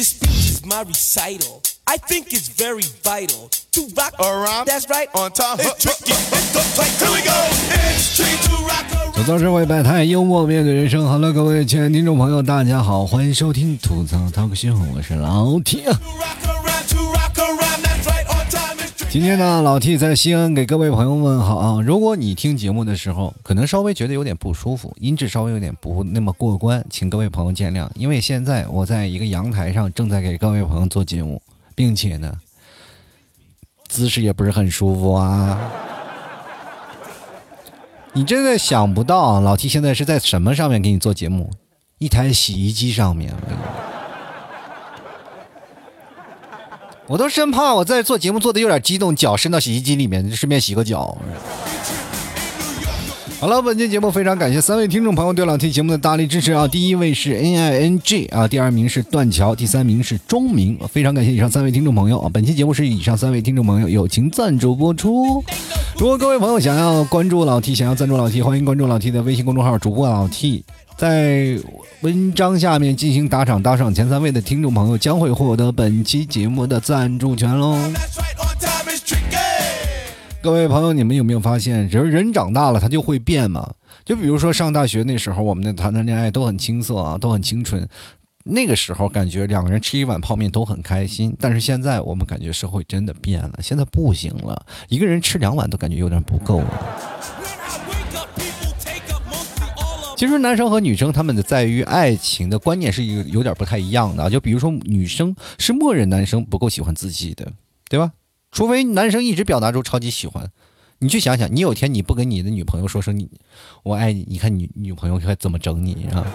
This speech is my recital. I think it's very vital to rock Around. That's right. On time. It's tricky. It's the play. Here we go. It's tricky to rock around. 吐槽社会百态，幽默面对人生。Hello，各位亲爱的听众朋友，大家好，欢迎收听吐槽 talk show，我是老 T 今天呢，老 T 在西安给各位朋友问好啊。如果你听节目的时候，可能稍微觉得有点不舒服，音质稍微有点不那么过关，请各位朋友见谅。因为现在我在一个阳台上，正在给各位朋友做节目，并且呢，姿势也不是很舒服啊。你真的想不到，老 T 现在是在什么上面给你做节目？一台洗衣机上面。我跟你我都生怕我在做节目做的有点激动，脚伸到洗衣机里面，顺便洗个脚。好了，本期节目非常感谢三位听众朋友对老 T 节目的大力支持啊！第一位是 N I N G 啊，第二名是断桥，第三名是钟明，非常感谢以上三位听众朋友啊！本期节目是以上三位听众朋友友情赞助播出。如果各位朋友想要关注老 T，想要赞助老 T，欢迎关注老 T 的微信公众号主播老 T，在文章下面进行打赏，打赏前三位的听众朋友将会获得本期节目的赞助权喽。各位朋友，你们有没有发现，人人长大了他就会变嘛？就比如说上大学那时候，我们的谈谈恋爱都很青涩啊，都很清纯。那个时候感觉两个人吃一碗泡面都很开心，但是现在我们感觉社会真的变了，现在不行了，一个人吃两碗都感觉有点不够了。其实男生和女生他们的在于爱情的观念是有有点不太一样的啊，就比如说女生是默认男生不够喜欢自己的，对吧？除非男生一直表达出超级喜欢，你去想想，你有天你不跟你的女朋友说声你我爱你，你看你女朋友该怎么整你啊？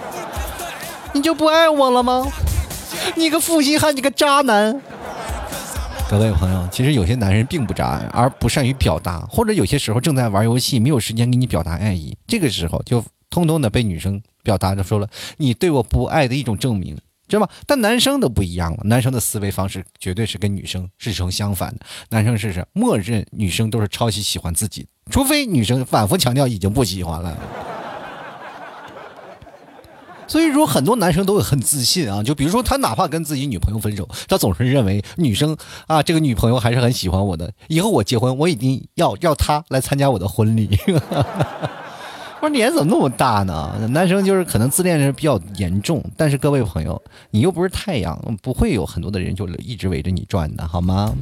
你就不爱我了吗？你个负心汉，你个渣男！各位朋友，其实有些男人并不渣，而不善于表达，或者有些时候正在玩游戏，没有时间给你表达爱意，这个时候就通通的被女生表达着说了你对我不爱的一种证明，知道吗？但男生的不一样了，男生的思维方式绝对是跟女生是成相反的，男生是是默认女生都是超级喜欢自己，除非女生反复强调已经不喜欢了。所以说，很多男生都会很自信啊，就比如说他哪怕跟自己女朋友分手，他总是认为女生啊，这个女朋友还是很喜欢我的，以后我结婚，我一定要要她来参加我的婚礼。脸怎么那么大呢？男生就是可能自恋是比较严重，但是各位朋友，你又不是太阳，不会有很多的人就一直围着你转的，好吗？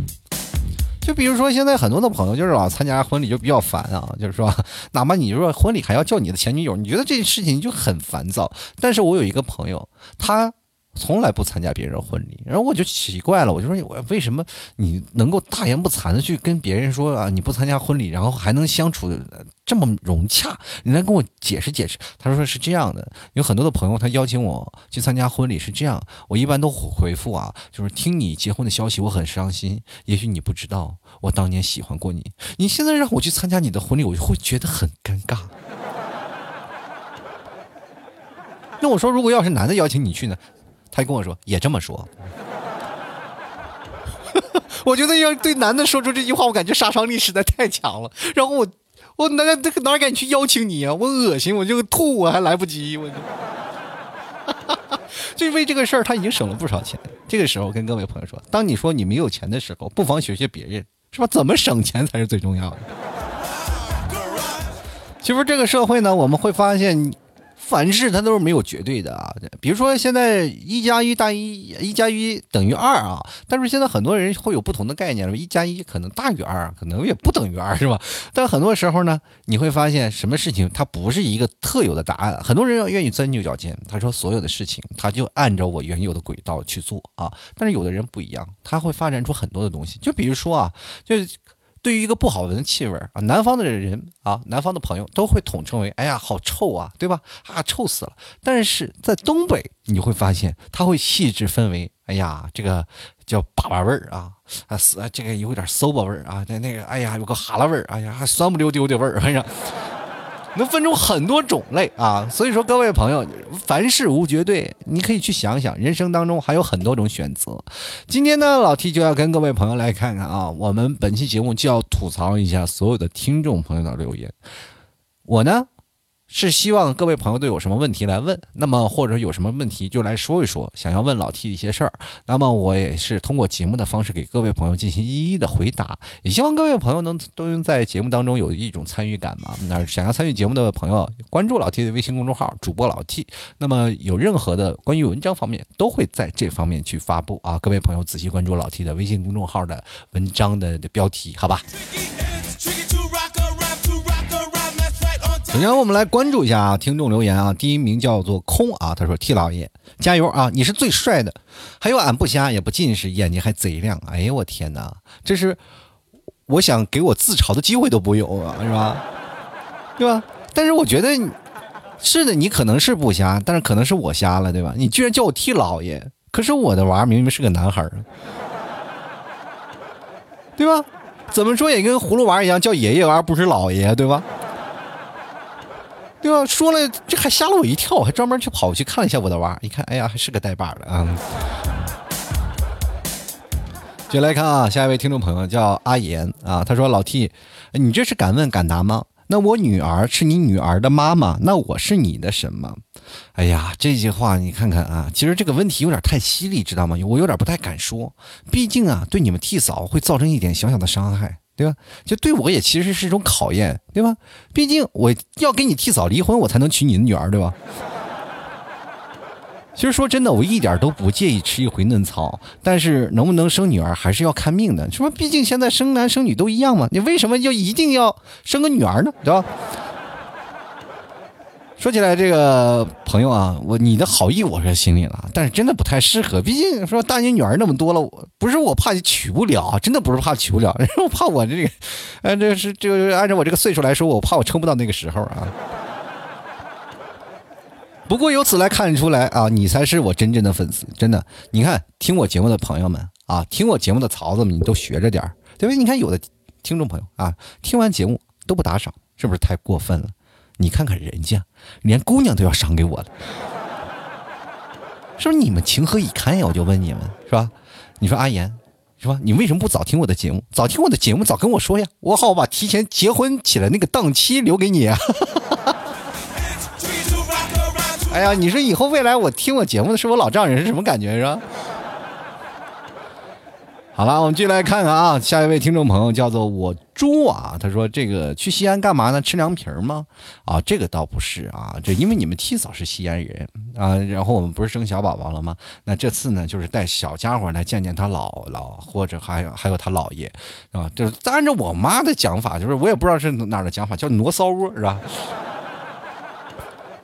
就比如说，现在很多的朋友就是老参加婚礼就比较烦啊，就是说，哪怕你说婚礼还要叫你的前女友，你觉得这件事情就很烦躁。但是我有一个朋友，他从来不参加别人婚礼，然后我就奇怪了，我就说我为什么你能够大言不惭的去跟别人说啊你不参加婚礼，然后还能相处的这么融洽？你来跟我解释解释。他说是这样的，有很多的朋友他邀请我去参加婚礼是这样，我一般都回复啊，就是听你结婚的消息我很伤心，也许你不知道我当年喜欢过你，你现在让我去参加你的婚礼，我就会觉得很尴尬。那我说，如果要是男的邀请你去呢？他跟我说也这么说。我觉得要对男的说出这句话，我感觉杀伤力实在太强了。然后我我哪哪哪敢去邀请你啊？我恶心，我就吐，我还来不及，我就。就为这个事儿，他已经省了不少钱。这个时候跟各位朋友说，当你说你没有钱的时候，不妨学学别人，是吧？怎么省钱才是最重要的。其实这个社会呢，我们会发现，凡事它都是没有绝对的啊。比如说现在一加一大于一加一等于二啊，但是现在很多人会有不同的概念了，一加一可能大于二，可能也不等于二，是吧？但很多时候呢，你会发现什么事情它不是一个特有的答案，很多人要愿意钻牛角尖，他说所有的事情他就按照我原有的轨道去做啊，但是有的人不一样，他会发展出很多的东西，就比如说啊，就。对于一个不好闻的气味儿啊，南方的人啊，南方的朋友都会统称为“哎呀，好臭啊”，对吧？啊，臭死了！但是在东北，你会发现他会细致分为“哎呀，这个叫粑粑味儿啊，啊，死，这个有点馊吧味儿啊，那那个，哎呀，有个哈喇味儿，哎呀，还酸不溜丢的味儿，反正。能分出很多种类啊，所以说各位朋友，凡事无绝对，你可以去想想，人生当中还有很多种选择。今天呢，老 T 就要跟各位朋友来看看啊，我们本期节目就要吐槽一下所有的听众朋友的留言。我呢是希望各位朋友都有什么问题来问，那么或者有什么问题就来说一说，想要问老 T 一些事儿，那么我也是通过节目的方式给各位朋友进行一一的回答，也希望各位朋友能都能在节目当中有一种参与感嘛。那想要参与节目的朋友，关注老 T 的微信公众号主播老 T，那么有任何的关于文章方面都会在这方面去发布啊，各位朋友仔细关注老 T 的微信公众号的文章的标题，好吧。首先，我们来关注一下啊，听众留言啊，第一名叫做空啊，他说：“T 老爷加油啊，你是最帅的，还有俺不瞎也不近视，眼睛还贼亮。”哎呦我天哪，这是我想给我自嘲的机会都不有啊，是吧？对吧？但是我觉得是的，你可能是不瞎，但是可能是我瞎了，对吧？你居然叫我 T 老爷，可是我的娃明明是个男孩儿，对吧？怎么说也跟葫芦娃一样叫爷爷而不是老爷，对吧？对吧？说了，这还吓了我一跳，还专门去跑去看了一下我的娃，一看，哎呀，还是个带把的啊！接来看啊，下一位听众朋友叫阿言啊，他说：“老 T，你这是敢问敢答吗？那我女儿是你女儿的妈妈，那我是你的什么？”哎呀，这句话你看看啊，其实这个问题有点太犀利，知道吗？我有点不太敢说，毕竟啊，对你们替嫂会造成一点小小的伤害。对吧？就对我也其实是一种考验，对吧？毕竟我要跟你提早离婚，我才能娶你的女儿，对吧？其实说真的，我一点都不介意吃一回嫩草，但是能不能生女儿还是要看命的，是吧？毕竟现在生男生女都一样嘛，你为什么要一定要生个女儿呢？对吧？说起来，这个朋友啊，我你的好意我是心里了，但是真的不太适合。毕竟说大你女儿那么多了，不是我怕你娶不了，真的不是怕娶不了，我怕我这个，呃，这是这个按照我这个岁数来说，我怕我撑不到那个时候啊。不过由此来看出来啊，你才是我真正的粉丝，真的。你看听我节目的朋友们啊，听我节目的曹子们，你都学着点对不对？你看有的听众朋友啊，听完节目都不打赏，是不是太过分了？你看看人家，连姑娘都要赏给我了，是不是你们情何以堪呀？我就问你们，是吧？你说阿言，是吧？你为什么不早听我的节目？早听我的节目，早跟我说呀，我好把提前结婚起来那个档期留给你啊！哎呀，你说以后未来我听我节目的是我老丈人是什么感觉是吧？好了，我们继续来看看啊，下一位听众朋友叫做我猪啊，他说这个去西安干嘛呢？吃凉皮儿吗？啊，这个倒不是啊，这因为你们替嫂是西安人啊，然后我们不是生小宝宝了吗？那这次呢，就是带小家伙来见见他姥姥，或者还有还有他姥爷啊，就是按照我妈的讲法，就是我也不知道是哪儿的讲法，叫挪骚窝是吧？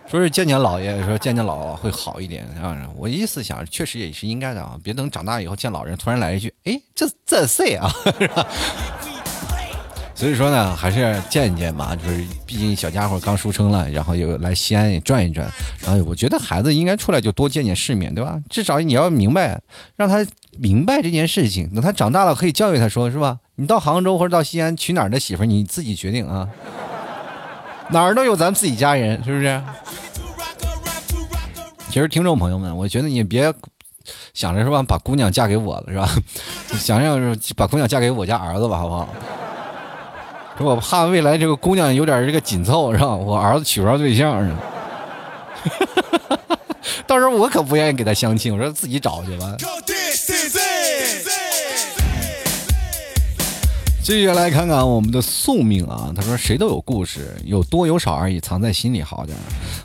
说是见见姥爷，说见见姥姥会好一点啊！我意思想，确实也是应该的啊，别等长大以后见老人，突然来一句：“哎，这这谁啊？”是吧？所以说呢，还是见一见吧。就是毕竟小家伙刚出生了，然后又来西安也转一转，然后我觉得孩子应该出来就多见见世面对吧？至少你要明白，让他明白这件事情。等他长大了，可以教育他说，是吧？你到杭州或者到西安娶哪儿的媳妇，你自己决定啊。哪儿都有咱自己家人，是不是？其实听众朋友们，我觉得你别想着是吧，把姑娘嫁给我了是吧？想想是把姑娘嫁给我家儿子吧，好不好？我怕未来这个姑娘有点这个紧凑是吧？我儿子娶不着对象呢。到时候我可不愿意给他相亲，我说自己找去吧。继续来看看我们的宿命啊！他说：“谁都有故事，有多有少而已，藏在心里好点。”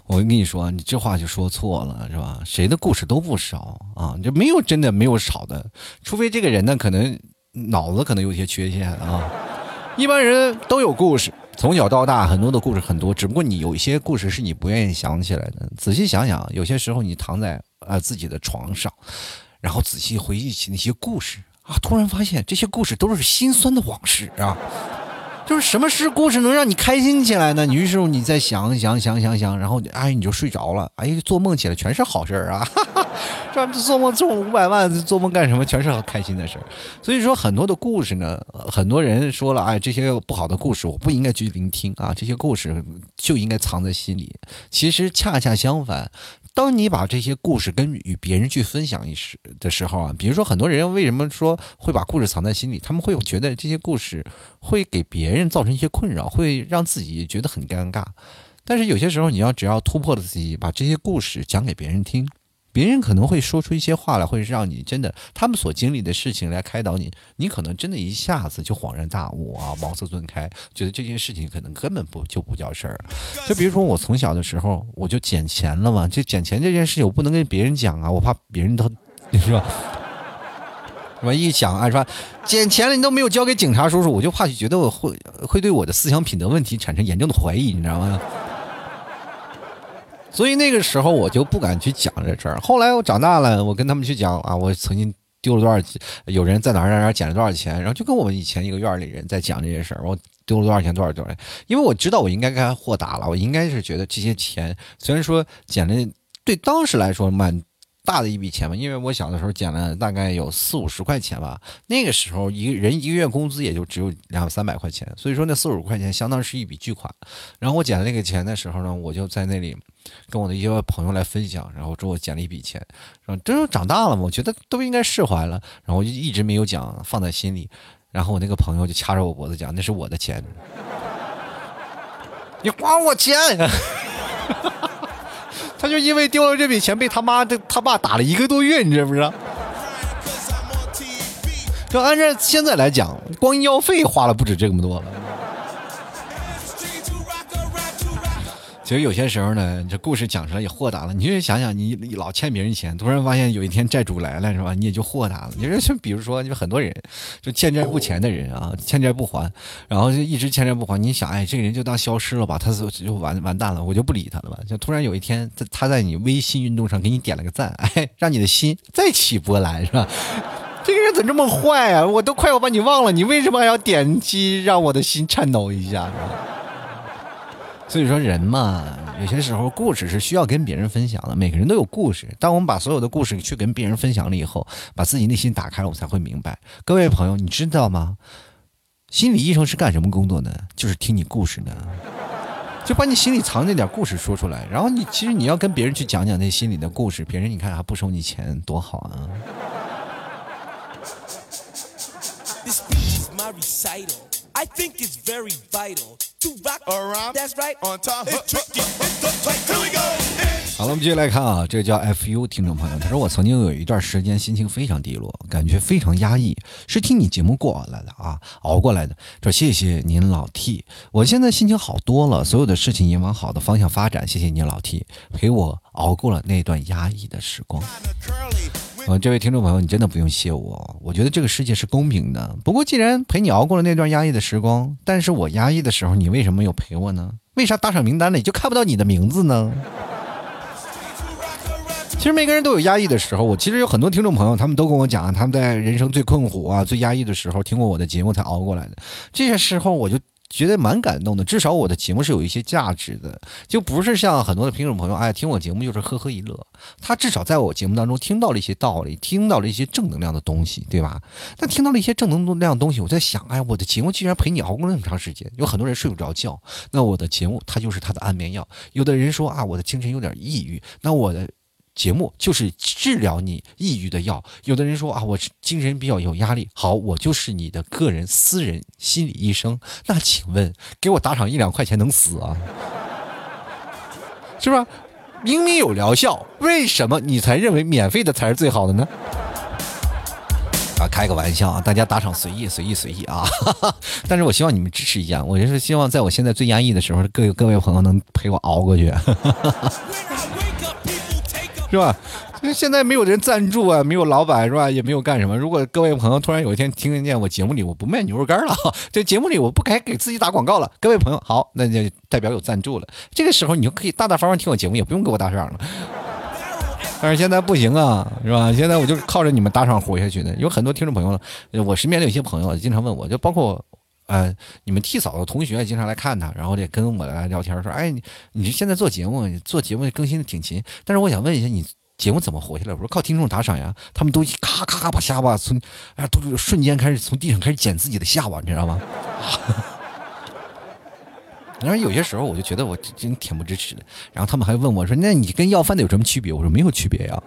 我跟你说，你这话就说错了，是吧？谁的故事都不少啊，就没有真的没有少的，除非这个人呢，可能脑子可能有些缺陷啊。一般人都有故事，从小到大很多的故事很多，只不过你有一些故事是你不愿意想起来的。仔细想想，有些时候你躺在啊自己的床上，然后仔细回忆起那些故事。啊！突然发现这些故事都是心酸的往事啊！就是什么事故事能让你开心起来呢？于是你再想想想想想，然后哎你就睡着了。哎，做梦起来全是好事儿啊！这 做梦中五百万，做梦干什么？全是开心的事儿。所以说很多的故事呢，很多人说了，哎，这些不好的故事我不应该去聆听啊，这些故事就应该藏在心里。其实恰恰相反。当你把这些故事跟与别人去分享一时的时候啊，比如说很多人为什么说会把故事藏在心里？他们会觉得这些故事会给别人造成一些困扰，会让自己觉得很尴尬。但是有些时候，你要只要突破了自己，把这些故事讲给别人听，别人可能会说出一些话来，会让你真的他们所经历的事情来开导你，你可能真的一下子就恍然大悟啊，茅塞顿开，觉得这件事情可能根本不就不叫事儿。就比如说我从小的时候我就捡钱了嘛，就捡钱这件事情我不能跟别人讲啊，我怕别人都是吧？什么一想啊，说捡钱了你都没有交给警察叔叔，我就怕觉得我会会对我的思想品德问题产生严重的怀疑，你知道吗？所以那个时候我就不敢去讲这事儿。后来我长大了，我跟他们去讲啊，我曾经丢了多少钱，有人在哪儿哪儿捡了多少钱，然后就跟我们以前一个院里人在讲这些事儿，我丢了多少钱，多少多少钱。因为我知道我应该该豁达了，我应该是觉得这些钱虽然说捡了，对当时来说蛮。大的一笔钱吧，因为我小的时候捡了大概有四五十块钱吧，那个时候一个人一个月工资也就只有两三百块钱，所以说那四五十块钱相当是一笔巨款。然后我捡了那个钱的时候呢，我就在那里跟我的一些朋友来分享，然后之后捡了一笔钱，然后这都长大了嘛，我觉得都应该释怀了，然后我就一直没有讲，放在心里。然后我那个朋友就掐着我脖子讲，那是我的钱，你还我钱。他就因为丢了这笔钱，被他妈的他爸打了一个多月，你知不知道？就按照现在来讲，光医药费花了不止这么多了。其实有些时候呢，这故事讲出来也豁达了。你就想想，你老欠别人钱，突然发现有一天债主来了，是吧？你也就豁达了。你说，就比如说，就很多人就欠债不钱的人啊，欠债不还，然后就一直欠债不还。你想，哎，这个人就当消失了吧，他就就完完蛋了，我就不理他了吧。就突然有一天，他他在你微信运动上给你点了个赞，哎，让你的心再起波澜，是吧？这个人怎么这么坏啊？我都快要把你忘了，你为什么还要点击让我的心颤抖一下是吧？所以说人嘛，有些时候故事是需要跟别人分享的。每个人都有故事，当我们把所有的故事去跟别人分享了以后，把自己内心打开了，我才会明白。各位朋友，你知道吗？心理医生是干什么工作的？就是听你故事的，就把你心里藏那点故事说出来。然后你其实你要跟别人去讲讲那心里的故事，别人你看还不收你钱，多好啊！I think it's very vital to rock around. That's right. On time. It's tricky. It's the tight. Here we go. 好了，我们继续来看啊，这个叫 FU 听众朋友，他说我曾经有一段时间心情非常低落，感觉非常压抑，是听你节目过来的啊，熬过来的。说谢谢您老 T，我现在心情好多了，所有的事情也往好的方向发展。谢谢您老 T，陪我熬过了那段压抑的时光。啊，这位听众朋友，你真的不用谢我。我觉得这个世界是公平的。不过，既然陪你熬过了那段压抑的时光，但是我压抑的时候，你为什么没有陪我呢？为啥打赏名单里就看不到你的名字呢？其实每个人都有压抑的时候。我其实有很多听众朋友，他们都跟我讲，他们在人生最困苦啊、最压抑的时候，听过我的节目才熬过来的。这些时候，我就。觉得蛮感动的，至少我的节目是有一些价值的，就不是像很多的听众朋友，哎，听我节目就是呵呵一乐。他至少在我节目当中听到了一些道理，听到了一些正能量的东西，对吧？那听到了一些正能量的东西，我在想，哎，我的节目居然陪你熬过了那么长时间。有很多人睡不着觉，那我的节目它就是他的安眠药。有的人说啊，我的精神有点抑郁，那我的。节目就是治疗你抑郁的药。有的人说啊，我精神比较有压力，好，我就是你的个人私人心理医生。那请问，给我打赏一两块钱能死啊？是吧？明明有疗效，为什么你才认为免费的才是最好的呢？啊，开个玩笑啊，大家打赏随意，随意，随意啊！但是我希望你们支持一下，我就是希望在我现在最压抑的时候，各各位朋友能陪我熬过去。是吧？因为现在没有人赞助啊，没有老板是吧？也没有干什么。如果各位朋友突然有一天听见我节目里我不卖牛肉干了，这节目里我不该给自己打广告了。各位朋友好，那就代表有赞助了。这个时候你就可以大大方方听我节目，也不用给我打赏了。但是现在不行啊，是吧？现在我就靠着你们打赏活下去的。有很多听众朋友了，我身边的有些朋友经常问我，就包括呃你们替嫂的同学经常来看他，然后得跟我来聊天，说哎你你现在做节目做节目更新的挺勤，但是我想问一下你。节目怎么活下来？我说靠听众打赏呀！他们都咔咔咔把下巴从，哎，都瞬间开始从地上开始捡自己的下巴，你知道吗？然后有些时候我就觉得我真挺不支持的。然后他们还问我说：“那你跟要饭的有什么区别？”我说：“没有区别呀。”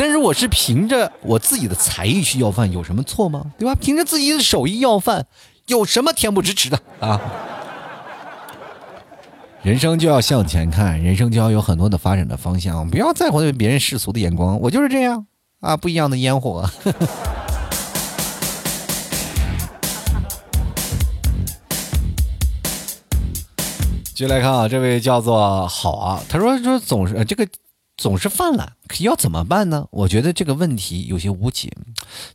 但是我是凭着我自己的才艺去要饭，有什么错吗？对吧？凭着自己的手艺要饭，有什么恬不知耻的啊？人生就要向前看，人生就要有很多的发展的方向，不要在乎别人世俗的眼光。我就是这样啊，不一样的烟火。接来看啊，这位叫做好啊，他说说总是这个总是犯懒，要怎么办呢？我觉得这个问题有些无解。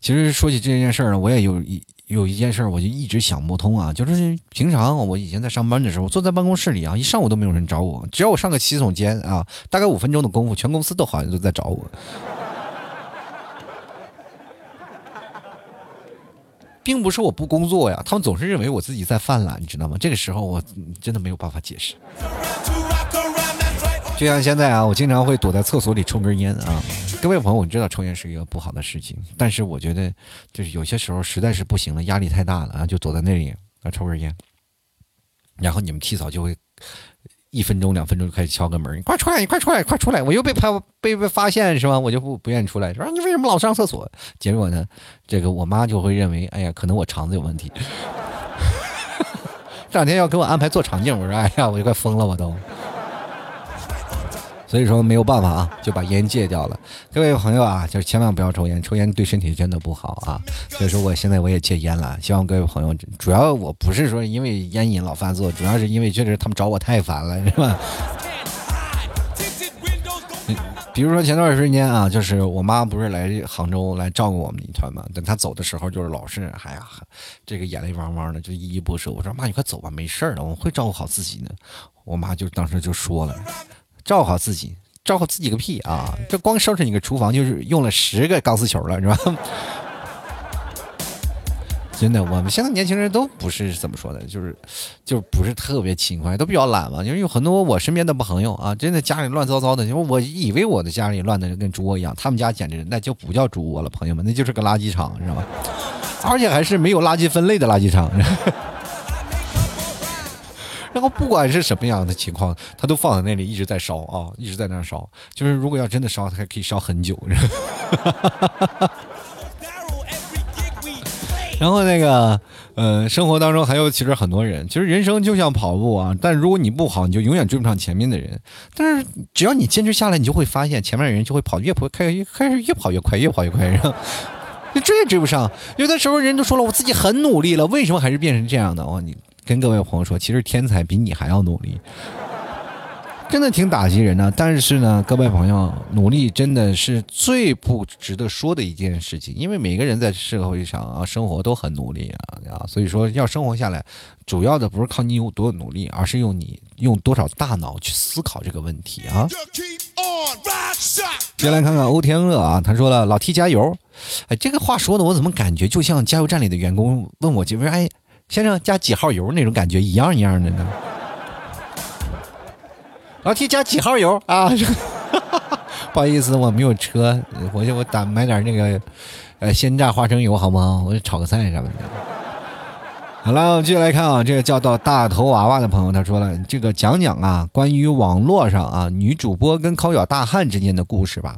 其实说起这件事儿呢，我也有一有一件事，我就一直想不通啊。就是平常我以前在上班的时候，坐在办公室里啊，一上午都没有人找我，只要我上个洗手间啊，大概五分钟的功夫，全公司都好像都在找我。并不是我不工作呀，他们总是认为我自己在犯懒，你知道吗？这个时候我真的没有办法解释。就像现在啊，我经常会躲在厕所里抽根烟啊。各位朋友，我知道抽烟是一个不好的事情，但是我觉得就是有些时候实在是不行了，压力太大了啊，就躲在那里啊抽根烟，然后你们提早就会。一分钟、两分钟就开始敲个门，你快出来，你快出来，快出来！我又被拍被被发现是吧？我就不不愿意出来，说你为什么老上厕所？结果呢，这个我妈就会认为，哎呀，可能我肠子有问题。这两天要给我安排做肠镜，我说，哎呀，我就快疯了，我都。所以说没有办法啊，就把烟戒掉了。各位朋友啊，就是千万不要抽烟，抽烟对身体真的不好啊。所以说我现在我也戒烟了。希望各位朋友，主要我不是说因为烟瘾老发作，主要是因为确实他们找我太烦了，是吧？比如说前段时间啊，就是我妈不是来杭州来照顾我们一团嘛，等她走的时候，就是老是哎呀，这个眼泪汪汪的，就依依不舍。我说妈，你快走吧，没事儿的，我会照顾好自己的。我妈就当时就说了。照顾好自己，照顾自己个屁啊！这光收拾你个厨房就是用了十个钢丝球了，是吧？真的，我们现在年轻人都不是怎么说的，就是就不是特别勤快，都比较懒嘛。因为有很多我身边的朋友啊，真的家里乱糟糟的。因为我以为我的家里乱的跟猪窝一样，他们家简直那就不叫猪窝了，朋友们，那就是个垃圾场，知道吧？而且还是没有垃圾分类的垃圾场。然后不管是什么样的情况，它都放在那里一直在烧啊，一直在那烧。就是如果要真的烧，它还可以烧很久。然后那个，呃，生活当中还有其实很多人，其实人生就像跑步啊，但如果你不跑，你就永远追不上前面的人。但是只要你坚持下来，你就会发现前面的人就会跑越跑开越开始越跑越快，越跑越快，然后你追也追不上。有的时候人都说了，我自己很努力了，为什么还是变成这样的？哇，你。跟各位朋友说，其实天才比你还要努力，真的挺打击人的。但是呢，各位朋友，努力真的是最不值得说的一件事情，因为每个人在社会上啊生活都很努力啊啊，所以说要生活下来，主要的不是靠你有多努力，而是用你用多少大脑去思考这个问题啊。先来看看欧天乐啊，他说了：“老 T 加油。”哎，这个话说的我怎么感觉就像加油站里的员工问我，就说：“哎。”先生加几号油那种感觉一样一样的呢？老铁加几号油啊？不好意思，我没有车，我去我打买点那个呃鲜榨花生油好不好？我炒个菜什么的。好了，我们继续来看啊，这个叫到大头娃娃的朋友他说了，这个讲讲啊关于网络上啊女主播跟抠脚大汉之间的故事吧。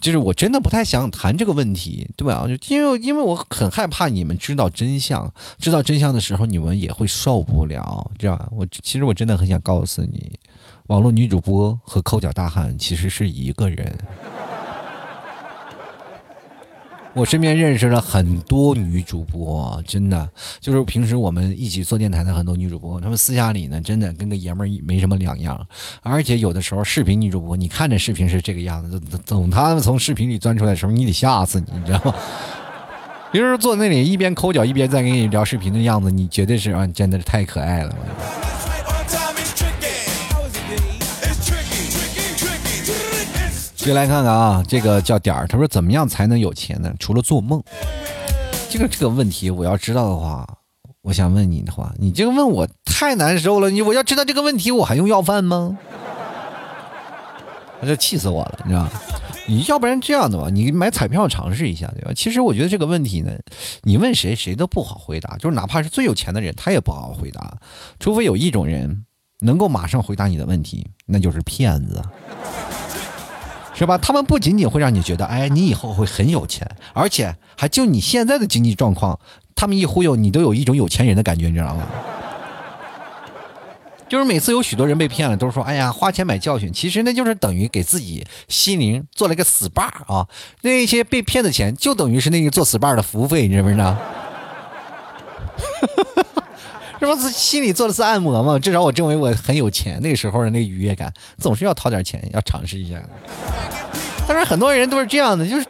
就是我真的不太想谈这个问题，对吧？就因为因为我很害怕你们知道真相，知道真相的时候你们也会受不了，这样。我其实我真的很想告诉你，网络女主播和抠脚大汉其实是一个人。我身边认识了很多女主播，真的就是平时我们一起做电台的很多女主播，她们私下里呢，真的跟个爷们儿没什么两样。而且有的时候视频女主播，你看着视频是这个样子，等他们从视频里钻出来的时候，你得吓死你，你知道吗？有时坐那里一边抠脚一边在跟你聊视频的样子，你绝对是啊，真的是太可爱了。接来看看啊，这个叫点儿，他说怎么样才能有钱呢？除了做梦，这个这个问题我要知道的话，我想问你的话，你这个问我太难受了。你我要知道这个问题，我还用要饭吗？那就气死我了，你知道你要不然这样的吧，你买彩票尝试一下，对吧？其实我觉得这个问题呢，你问谁谁都不好回答，就是哪怕是最有钱的人，他也不好回答，除非有一种人能够马上回答你的问题，那就是骗子。是吧？他们不仅仅会让你觉得，哎，你以后会很有钱，而且还就你现在的经济状况，他们一忽悠你，都有一种有钱人的感觉，你知道吗？就是每次有许多人被骗了，都说哎呀花钱买教训，其实那就是等于给自己心灵做了一个 SPA 啊。那些被骗的钱就等于是那个做 SPA 的服务费，你知不知道？这不是心里做了次按摩吗？至少我认为我很有钱，那个时候的那个愉悦感，总是要掏点钱，要尝试一下。但是很多人都是这样的，就是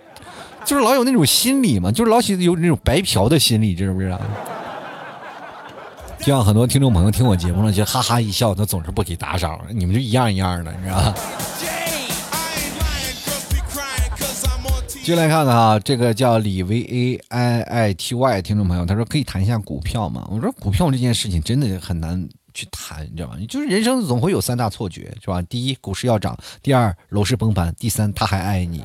就是老有那种心理嘛，就是老喜有那种白嫖的心理，知不知道？就像很多听众朋友听我节目了，就哈哈一笑，他总是不给打赏，你们就一样一样的，你知道吧？就来看看啊，这个叫李维 A I I T Y 听众朋友，他说可以谈一下股票吗？我说股票这件事情真的很难去谈，你知道吗？就是人生总会有三大错觉，是吧？第一，股市要涨；第二，楼市崩盘；第三，他还爱你。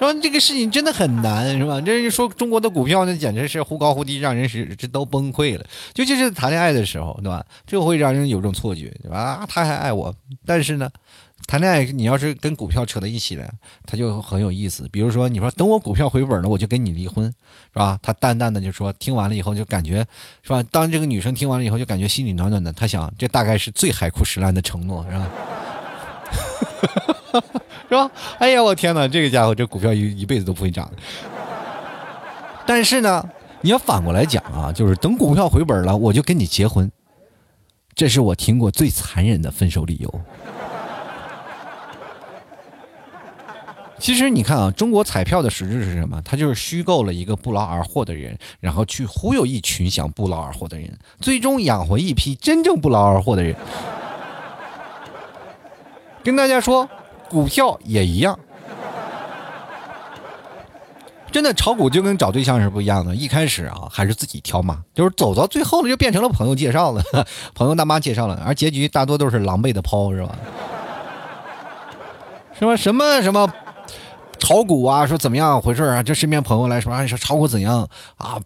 说这个事情真的很难，是吧？这说中国的股票那简直是忽高忽低，让人是这都崩溃了。尤其是谈恋爱的时候，对吧？这会让人有种错觉，对吧？啊，他还爱我，但是呢？谈恋爱，你要是跟股票扯在一起了，他就很有意思。比如说，你说等我股票回本了，我就跟你离婚，是吧？他淡淡的就说，听完了以后就感觉，是吧？当这个女生听完了以后，就感觉心里暖暖的。他想，这大概是最海枯石烂的承诺，是吧？是吧？哎呀，我天哪，这个家伙，这股票一一辈子都不会涨。但是呢，你要反过来讲啊，就是等股票回本了，我就跟你结婚。这是我听过最残忍的分手理由。其实你看啊，中国彩票的实质是什么？它就是虚构了一个不劳而获的人，然后去忽悠一群想不劳而获的人，最终养活一批真正不劳而获的人。跟大家说，股票也一样，真的炒股就跟找对象是不一样的。一开始啊，还是自己挑嘛，就是走到最后了，就变成了朋友介绍了，朋友大妈介绍了，而结局大多都是狼狈的抛，是吧？什么？什么什么？炒股啊，说怎么样回事啊？这身边朋友来说，说炒股怎样啊？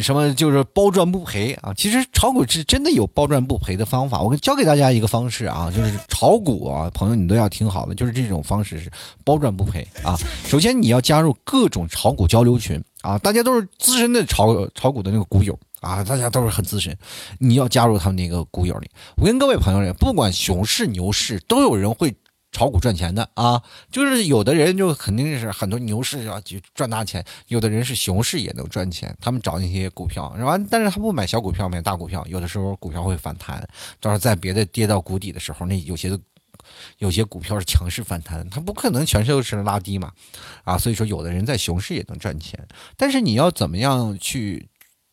什么就是包赚不赔啊？其实炒股是真的有包赚不赔的方法。我教给大家一个方式啊，就是炒股啊，朋友你都要听好了，就是这种方式是包赚不赔啊。首先你要加入各种炒股交流群啊，大家都是资深的炒炒股的那个股友啊，大家都是很资深，你要加入他们那个股友里。我跟各位朋友说，不管熊市牛市，都有人会。炒股赚钱的啊，就是有的人就肯定是很多牛市要去赚大钱，有的人是熊市也能赚钱。他们找那些股票是吧？但是他不买小股票，买大股票。有的时候股票会反弹，到时候在别的跌到谷底的时候，那有些有些股票是强势反弹，它不可能全都是拉低嘛啊。所以说，有的人在熊市也能赚钱，但是你要怎么样去？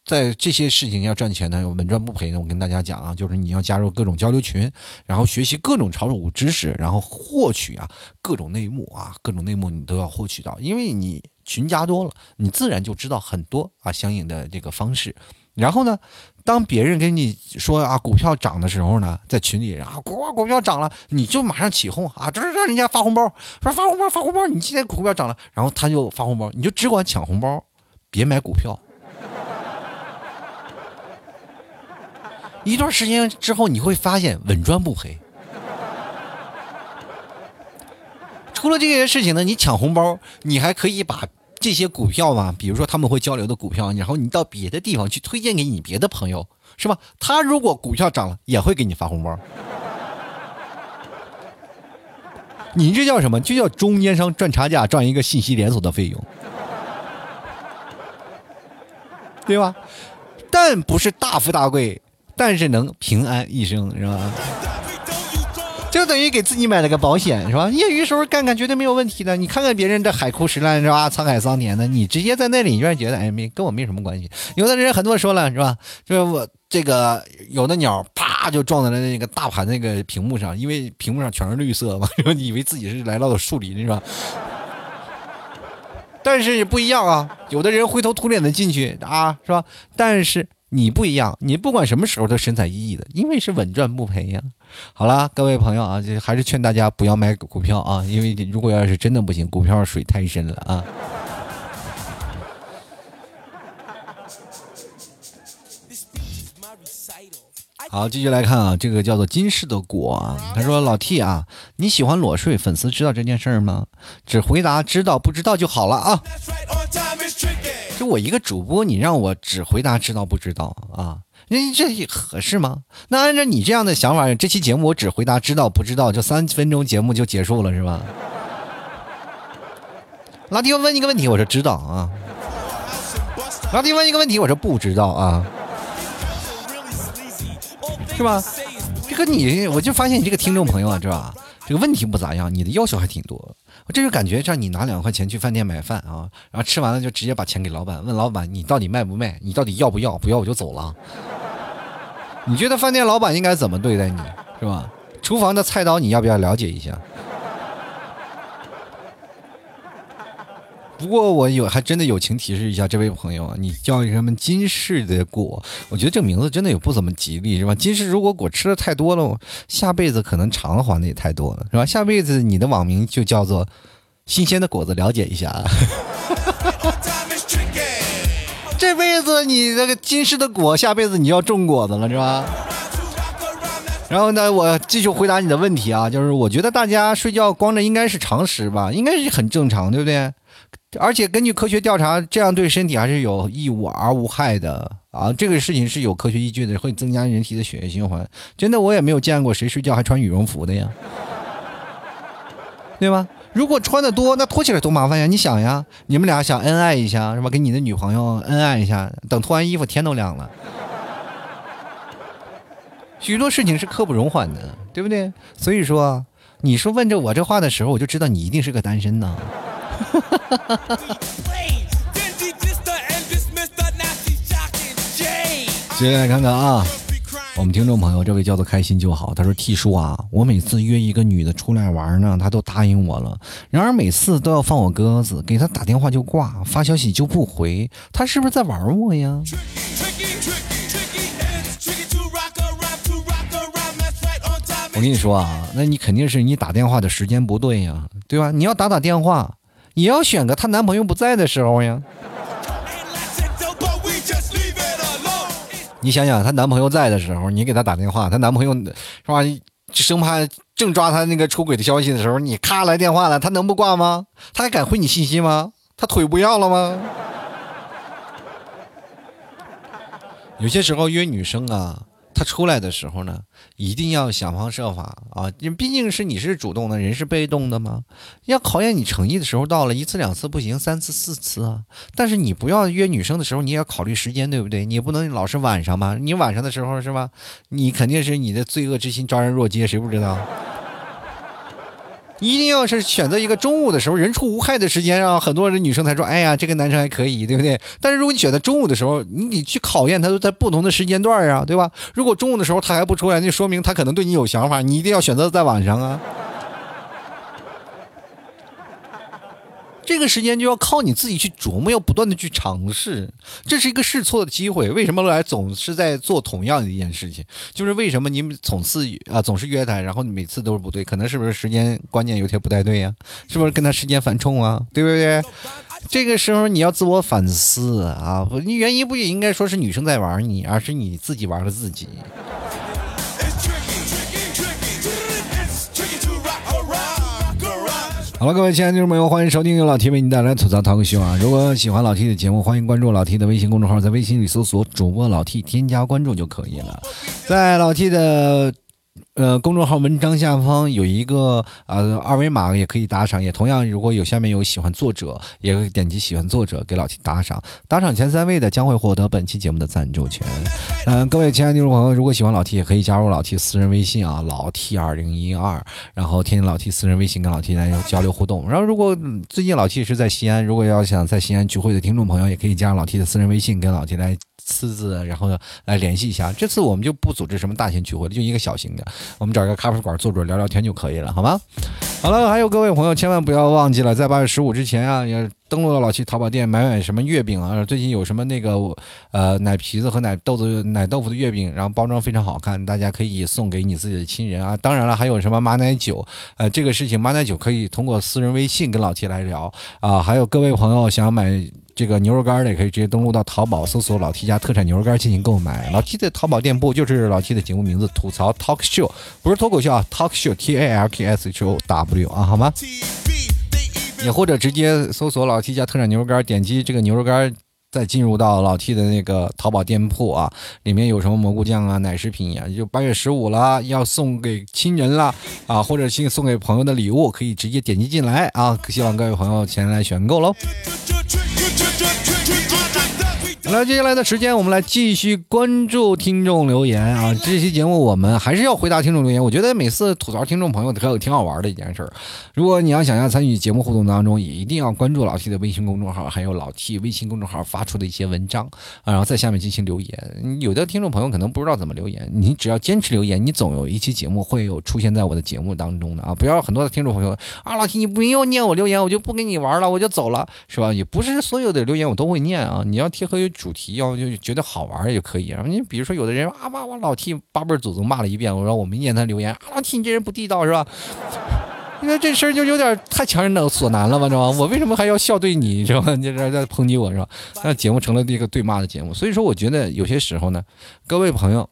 在这些事情要赚钱呢，稳赚不赔呢。我跟大家讲啊，就是你要加入各种交流群，然后学习各种炒股知识，然后获取啊各种内幕啊，各种内幕你都要获取到。因为你群加多了，你自然就知道很多啊相应的这个方式。然后呢，当别人跟你说啊股票涨的时候呢，在群里啊股股票涨了，你就马上起哄啊，这是让人家发红包，说发红包发红包，你今天股票涨了，然后他就发红包，你就只管抢红包，别买股票。一段时间之后，你会发现稳赚不赔。除了这些事情呢，你抢红包，你还可以把这些股票嘛，比如说他们会交流的股票，然后你到别的地方去推荐给你别的朋友，是吧？他如果股票涨了，也会给你发红包。你这叫什么？就叫中间商赚差价，赚一个信息连锁的费用，对吧？但不是大富大贵。但是能平安一生是吧？就等于给自己买了个保险是吧？业余时候干干绝对没有问题的。你看看别人这海枯石烂是吧？沧海桑田的，你直接在那里，你居然觉得哎没跟我没什么关系。有的人很多说了是吧？就是我这个有的鸟啪就撞在了那个大盘那个屏幕上，因为屏幕上全是绿色嘛，你以为自己是来到了树林是吧？但是也不一样啊，有的人灰头土脸的进去啊是吧？但是。你不一样，你不管什么时候都神采奕奕的，因为是稳赚不赔呀。好了，各位朋友啊，就还是劝大家不要买股票啊，因为如果要是真的不行，股票水太深了啊。好，继续来看啊，这个叫做金氏的果啊，他说老 T 啊，你喜欢裸睡，粉丝知道这件事吗？只回答知道不知道就好了啊。就我一个主播，你让我只回答知道不知道啊？那这合适吗？那按照你这样的想法，这期节目我只回答知道不知道，就三分钟节目就结束了是吧？拉蒂问一个问题，我说知道啊。拉蒂问一个问题，我说不知道啊，是吧？这个你，我就发现你这个听众朋友啊，是吧？这个问题不咋样，你的要求还挺多。我这就感觉像你拿两块钱去饭店买饭啊，然后吃完了就直接把钱给老板，问老板你到底卖不卖？你到底要不要？不要我就走了。你觉得饭店老板应该怎么对待你，是吧？厨房的菜刀你要不要了解一下？不过我有还真的友情提示一下这位朋友啊，你叫什么金氏的果？我觉得这名字真的也不怎么吉利，是吧？金氏如果果吃的太多了，下辈子可能偿还的也太多了，是吧？下辈子你的网名就叫做新鲜的果子，了解一下啊。这辈子你这个金氏的果，下辈子你要种果子了，是吧？然后呢，我继续回答你的问题啊，就是我觉得大家睡觉光着应该是常识吧，应该是很正常，对不对？而且根据科学调查，这样对身体还是有益无而无害的啊！这个事情是有科学依据的，会增加人体的血液循环。真的，我也没有见过谁睡觉还穿羽绒服的呀，对吧？如果穿的多，那脱起来多麻烦呀！你想呀，你们俩想恩爱一下是吧？跟你的女朋友恩爱一下，等脱完衣服天都亮了。许多事情是刻不容缓的，对不对？所以说，你说问着我这话的时候，我就知道你一定是个单身呢。接下来看看啊，我们听众朋友，这位叫做开心就好。他说：“T 叔啊，我每次约一个女的出来玩呢，她都答应我了，然而每次都要放我鸽子，给她打电话就挂，发消息就不回，她是不是在玩我呀？”我跟你说啊，那你肯定是你打电话的时间不对呀，对吧？你要打打电话。也要选个她男朋友不在的时候呀。你想想，她男朋友在的时候，你给她打电话，她男朋友是吧？生怕正抓她那个出轨的消息的时候，你咔来电话了，她能不挂吗？她还敢回你信息吗？她腿不要了吗？有些时候约女生啊。他出来的时候呢，一定要想方设法啊！因为毕竟是你是主动的，人是被动的嘛。要考验你诚意的时候到了，一次两次不行，三次四次啊。但是你不要约女生的时候，你也要考虑时间，对不对？你不能老是晚上嘛。你晚上的时候是吧？你肯定是你的罪恶之心昭然若揭，谁不知道？一定要是选择一个中午的时候，人畜无害的时间，让很多人女生才说：“哎呀，这个男生还可以，对不对？”但是如果你选择中午的时候，你得去考验他，都在不同的时间段啊，对吧？如果中午的时候他还不出来，那说明他可能对你有想法，你一定要选择在晚上啊。这个时间就要靠你自己去琢磨，要不断的去尝试，这是一个试错的机会。为什么来总是在做同样的一件事情？就是为什么你总是啊总是约他，然后你每次都是不对？可能是不是时间观念有些不太对呀？是不是跟他时间犯冲啊？对不对？这个时候你要自我反思啊！你原因不也应该说是女生在玩你，而是你自己玩了自己。好了，各位亲爱的听众朋友，欢迎收听由老 T 为您带来吐槽淘哥秀啊！如果喜欢老 T 的节目，欢迎关注老 T 的微信公众号，在微信里搜索主播老 T，添加关注就可以了。在老 T 的。呃，公众号文章下方有一个呃二维码，也可以打赏。也同样，如果有下面有喜欢作者，也可以点击喜欢作者给老 T 打赏。打赏前三位的将会获得本期节目的赞助权。嗯，各位亲爱的听众朋友，如果喜欢老 T，也可以加入老 T 私人微信啊，老 T 二零一二，然后添加老 T 私人微信，跟老 T 来交流互动。然后，如果最近老 T 是在西安，如果要想在西安聚会的听众朋友，也可以加老 T 的私人微信，跟老 T 来。私自，然后呢来联系一下。这次我们就不组织什么大型聚会了，就一个小型的，我们找一个咖啡馆坐着聊聊天就可以了，好吗？好了，还有各位朋友，千万不要忘记了，在八月十五之前啊，要登录老七淘宝店买买什么月饼啊。最近有什么那个呃奶皮子和奶豆子、奶豆腐的月饼，然后包装非常好看，大家可以送给你自己的亲人啊。当然了，还有什么马奶酒，呃，这个事情马奶酒可以通过私人微信跟老七来聊啊。还有各位朋友想买。这个牛肉干的也可以直接登录到淘宝，搜索“老 T 家特产牛肉干”进行购买。老 T 的淘宝店铺就是老 T 的节目名字“吐槽 Talk Show”，不是脱口秀啊，Talk Show，T A L K S H O W 啊，好吗？也或者直接搜索“老 T 家特产牛肉干”，点击这个牛肉干再进入到老 T 的那个淘宝店铺啊，里面有什么蘑菇酱啊、奶食品呀，就八月十五了，要送给亲人了啊，或者送送给朋友的礼物，可以直接点击进来啊，希望各位朋友前来选购喽。trick, trick, trick. 那接下来的时间，我们来继续关注听众留言啊！这期节目我们还是要回答听众留言。我觉得每次吐槽听众朋友可有挺好玩的一件事儿。如果你要想要参与节目互动当中，也一定要关注老 T 的微信公众号，还有老 T 微信公众号发出的一些文章啊，然后在下面进行留言。有的听众朋友可能不知道怎么留言，你只要坚持留言，你总有一期节目会有出现在我的节目当中的啊！不要很多的听众朋友啊，老 T 你不用念我留言，我就不跟你玩了，我就走了，是吧？也不是所有的留言我都会念啊，你要贴合于主题，要就。觉得好玩也可以，然后你比如说有的人啊哇我老替八辈祖宗骂了一遍，我说我没念他留言啊，老替你这人不地道是吧？你看这事儿就有点太强人所难了吧，是吧？我为什么还要笑对你，知道吗？你这在抨击我是吧？那节目成了一个对骂的节目，所以说我觉得有些时候呢，各位朋友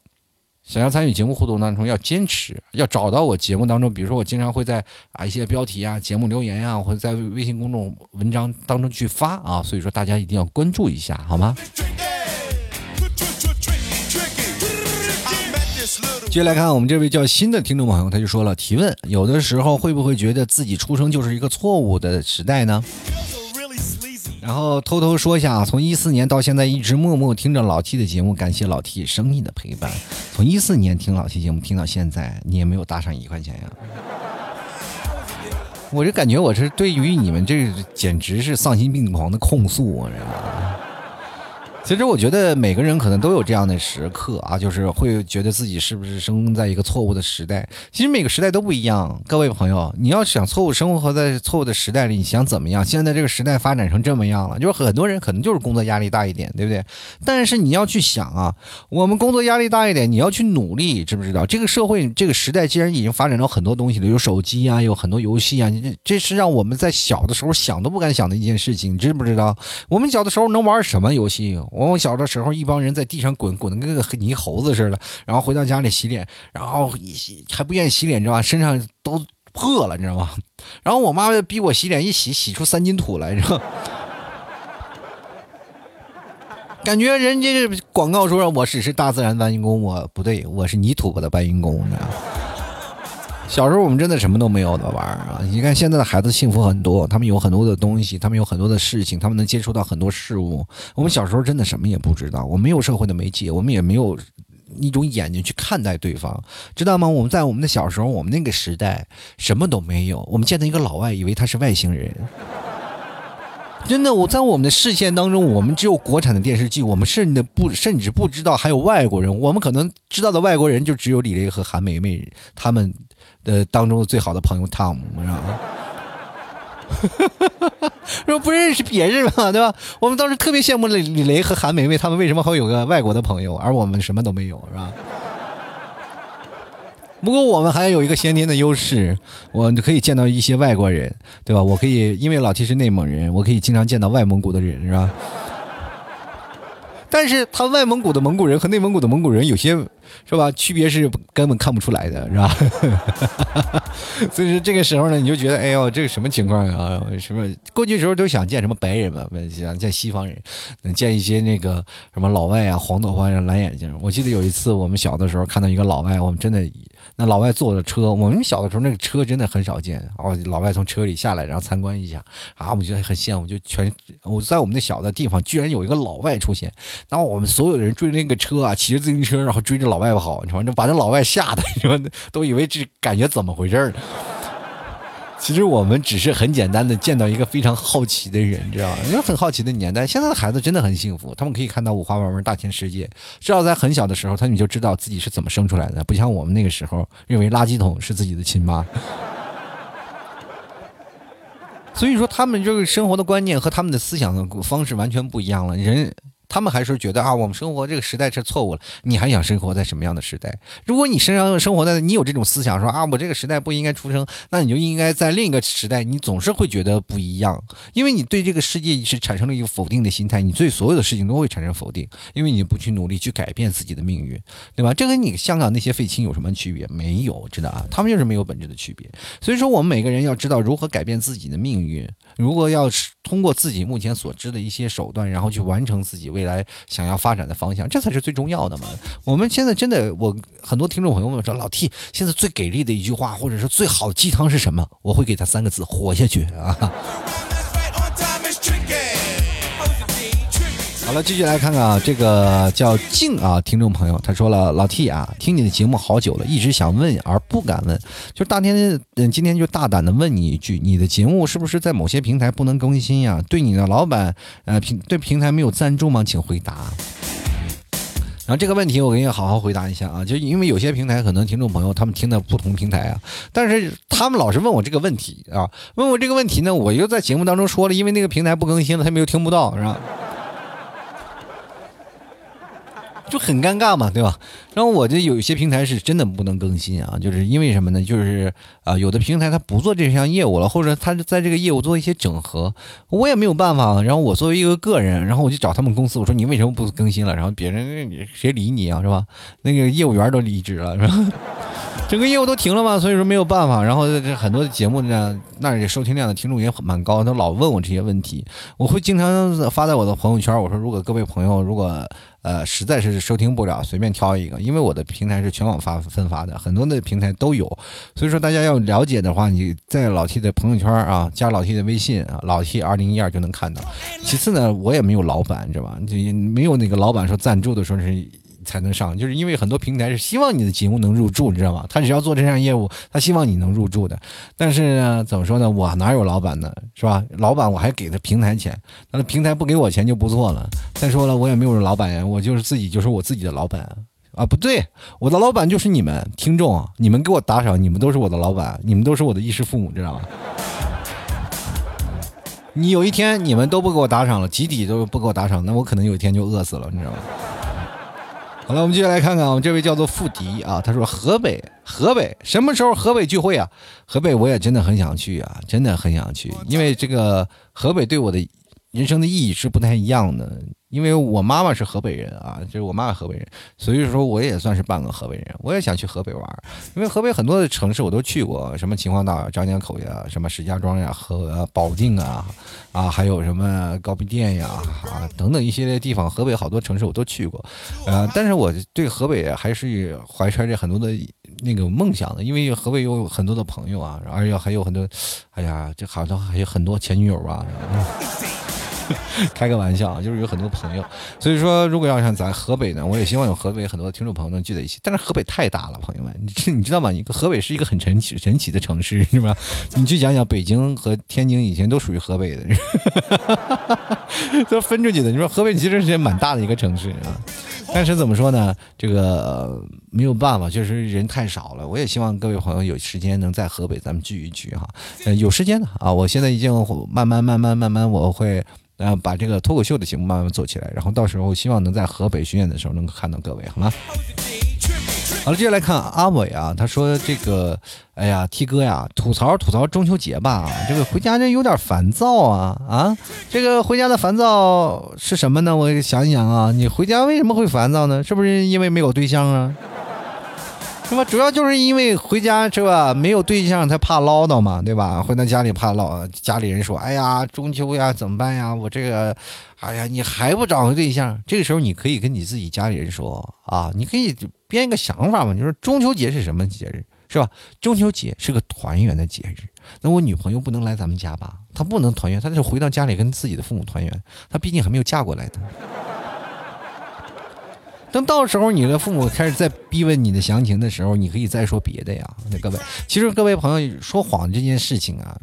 想要参与节目互动当中，要坚持，要找到我节目当中，比如说我经常会在啊一些标题啊、节目留言呀，或者在微信公众文章当中去发啊，所以说大家一定要关注一下，好吗？接下来看我们这位叫新的听众朋友，他就说了提问：有的时候会不会觉得自己出生就是一个错误的时代呢？然后偷偷说一下啊，从一四年到现在一直默默听着老 T 的节目，感谢老 T 生命的陪伴。从一四年听老 T 节目听到现在，你也没有搭上一块钱呀？我就感觉我是对于你们这简直是丧心病狂的控诉啊！其实我觉得每个人可能都有这样的时刻啊，就是会觉得自己是不是生在一个错误的时代。其实每个时代都不一样，各位朋友，你要想错误生活在错误的时代里，你想怎么样？现在这个时代发展成这么样了，就是很多人可能就是工作压力大一点，对不对？但是你要去想啊，我们工作压力大一点，你要去努力，知不知道？这个社会这个时代既然已经发展到很多东西了，有手机啊，有很多游戏啊，这这是让我们在小的时候想都不敢想的一件事情，你知不知道？我们小的时候能玩什么游戏？我小的时候，一帮人在地上滚，滚的跟个泥猴子似的，然后回到家里洗脸，然后洗还不愿意洗脸，你知道吧？身上都破了，你知道吗？然后我妈逼我洗脸，一洗洗出三斤土来，知道 感觉人家广告说我只是大自然搬运工，我不对，我是泥土的搬运工，你知道。小时候我们真的什么都没有的玩啊！你看现在的孩子幸福很多，他们有很多的东西，他们有很多的事情，他们能接触到很多事物。我们小时候真的什么也不知道，我们没有社会的媒介，我们也没有一种眼睛去看待对方，知道吗？我们在我们的小时候，我们那个时代什么都没有，我们见到一个老外，以为他是外星人。真的，我在我们的视线当中，我们只有国产的电视剧，我们甚至不甚至不知道还有外国人，我们可能知道的外国人就只有李雷和韩梅梅他们。呃当中的最好的朋友汤姆，知道吗？说不认识别人嘛，对吧？我们当时特别羡慕李李雷和韩梅梅，他们为什么会有个外国的朋友，而我们什么都没有，是吧？不过我们还有一个先天的优势，我可以见到一些外国人，对吧？我可以，因为老七是内蒙人，我可以经常见到外蒙古的人，是吧？但是他外蒙古的蒙古人和内蒙古的蒙古人有些是吧？区别是根本看不出来的，是吧？所以说这个时候呢，你就觉得，哎呦，这个什么情况啊？什么过去时候都想见什么白人嘛，想见西方人，能见一些那个什么老外啊，黄头发呀，蓝眼睛。我记得有一次我们小的时候看到一个老外，我们真的。那老外坐的车，我们小的时候那个车真的很少见哦。老外从车里下来，然后参观一下啊，我们觉得很羡慕，就全我在我们那小的地方，居然有一个老外出现。然后我们所有的人追着那个车啊，骑着自行车，然后追着老外跑，你说把那老外吓得，你说都以为这感觉怎么回事呢？其实我们只是很简单的见到一个非常好奇的人，知道吧？因为很好奇的年代，现在的孩子真的很幸福，他们可以看到五花八门大千世界。至少在很小的时候，他们就知道自己是怎么生出来的，不像我们那个时候认为垃圾桶是自己的亲妈。所以说，他们这个生活的观念和他们的思想方式完全不一样了。人。他们还是觉得啊，我们生活这个时代是错误了。你还想生活在什么样的时代？如果你身上生活在你有这种思想，说啊，我这个时代不应该出生，那你就应该在另一个时代。你总是会觉得不一样，因为你对这个世界是产生了一个否定的心态，你对所有的事情都会产生否定，因为你不去努力去改变自己的命运，对吧？这跟你香港那些废青有什么区别？没有，知道啊？他们就是没有本质的区别。所以说，我们每个人要知道如何改变自己的命运。如果要是通过自己目前所知的一些手段，然后去完成自己未未来想要发展的方向，这才是最重要的嘛。我们现在真的，我很多听众朋友们说，老 T 现在最给力的一句话，或者是最好的鸡汤是什么？我会给他三个字：活下去啊。好了，继续来看看啊，这个叫静啊，听众朋友，他说了，老 T 啊，听你的节目好久了，一直想问而不敢问，就大天，嗯，今天就大胆的问你一句，你的节目是不是在某些平台不能更新呀？对你的老板，呃，平对平台没有赞助吗？请回答。然后这个问题我给你好好回答一下啊，就因为有些平台可能听众朋友他们听的不同平台啊，但是他们老是问我这个问题啊，问我这个问题呢，我又在节目当中说了，因为那个平台不更新了，他们又听不到，是吧？就很尴尬嘛，对吧？然后我这有一些平台是真的不能更新啊，就是因为什么呢？就是啊，有的平台它不做这项业务了，或者它在这个业务做一些整合，我也没有办法。然后我作为一个个人，然后我就找他们公司，我说你为什么不更新了？然后别人谁理你啊，是吧？那个业务员都离职了，是吧？整个业务都停了嘛，所以说没有办法。然后这很多节目呢，那收听量的听众也蛮高，他老问我这些问题，我会经常发在我的朋友圈。我说，如果各位朋友如果呃实在是收听不了，随便挑一个，因为我的平台是全网发分发的，很多的平台都有。所以说大家要了解的话，你在老 T 的朋友圈啊，加老 T 的微信啊，老 T 二零一二就能看到。其次呢，我也没有老板，知道吧？就没有那个老板说赞助的时候是。才能上，就是因为很多平台是希望你的节目能入驻，你知道吗？他只要做这项业务，他希望你能入驻的。但是呢，怎么说呢？我哪有老板呢？是吧？老板我还给他平台钱，那平台不给我钱就不错了。再说了，我也没有老板呀，我就是自己就是我自己的老板啊。不对，我的老板就是你们听众，你们给我打赏，你们都是我的老板，你们都是我的衣食父母，知道吗？你有一天你们都不给我打赏了，集体都不给我打赏，那我可能有一天就饿死了，你知道吗？好了，我们继续来看看，我们这位叫做付迪啊，他说河北，河北什么时候河北聚会啊？河北我也真的很想去啊，真的很想去，因为这个河北对我的人生的意义是不太一样的。因为我妈妈是河北人啊，就是我妈妈河北人，所以说我也算是半个河北人。我也想去河北玩，因为河北很多的城市我都去过，什么秦皇岛、张家口呀，什么石家庄呀、和保定啊，啊，还有什么高碑店呀，啊，等等一些地方，河北好多城市我都去过。呃，但是我对河北还是怀揣着很多的那个梦想的，因为河北有很多的朋友啊，而且还有很多，哎呀，这好像还有很多前女友啊。开个玩笑啊，就是有很多朋友，所以说如果要像咱河北呢，我也希望有河北很多听众朋友能聚在一起。但是河北太大了，朋友们，你你知道吗？一个河北是一个很神奇神奇的城市，是吧？你去讲讲北京和天津以前都属于河北的，都分出去的。你说河北其实是蛮大的一个城市啊，但是怎么说呢？这个没有办法，确实人太少了。我也希望各位朋友有时间能在河北咱们聚一聚哈。呃，有时间的啊，我现在已经慢慢慢慢慢慢我会。然后把这个脱口秀的节目慢慢做起来，然后到时候希望能在河北巡演的时候能够看到各位，好吗？好了，接下来看阿伟啊，他说这个，哎呀，T 哥呀，吐槽吐槽中秋节吧，这个回家这有点烦躁啊啊，这个回家的烦躁是什么呢？我想一想啊，你回家为什么会烦躁呢？是不是因为没有对象啊？是吧？主要就是因为回家是吧？没有对象，他怕唠叨嘛，对吧？回到家里怕唠，家里人说：“哎呀，中秋呀，怎么办呀？我这个，哎呀，你还不找个对象？”这个时候你可以跟你自己家里人说啊，你可以编一个想法嘛，就是中秋节是什么节日，是吧？中秋节是个团圆的节日。那我女朋友不能来咱们家吧？她不能团圆，她就回到家里跟自己的父母团圆。她毕竟还没有嫁过来呢。等到时候你的父母开始在逼问你的详情的时候，你可以再说别的呀。那各位，其实各位朋友说谎这件事情啊，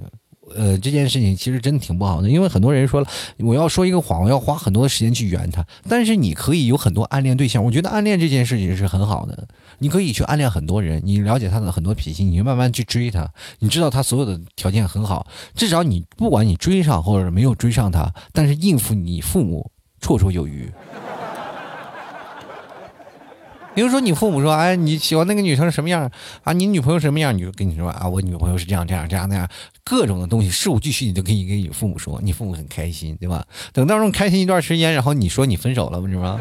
呃，这件事情其实真的挺不好的，因为很多人说了，我要说一个谎，我要花很多的时间去圆它。但是你可以有很多暗恋对象，我觉得暗恋这件事情是很好的。你可以去暗恋很多人，你了解他的很多脾气，你就慢慢去追他。你知道他所有的条件很好，至少你不管你追上或者没有追上他，但是应付你父母绰绰有余。比如说你父母说，哎，你喜欢那个女生什么样啊？你女朋友什么样？你就跟你说啊，我女朋友是这样这样这样那样，各种的东西事无巨细，你都可以跟你父母说，你父母很开心，对吧？等到时候开心一段时间，然后你说你分手了，不是吗？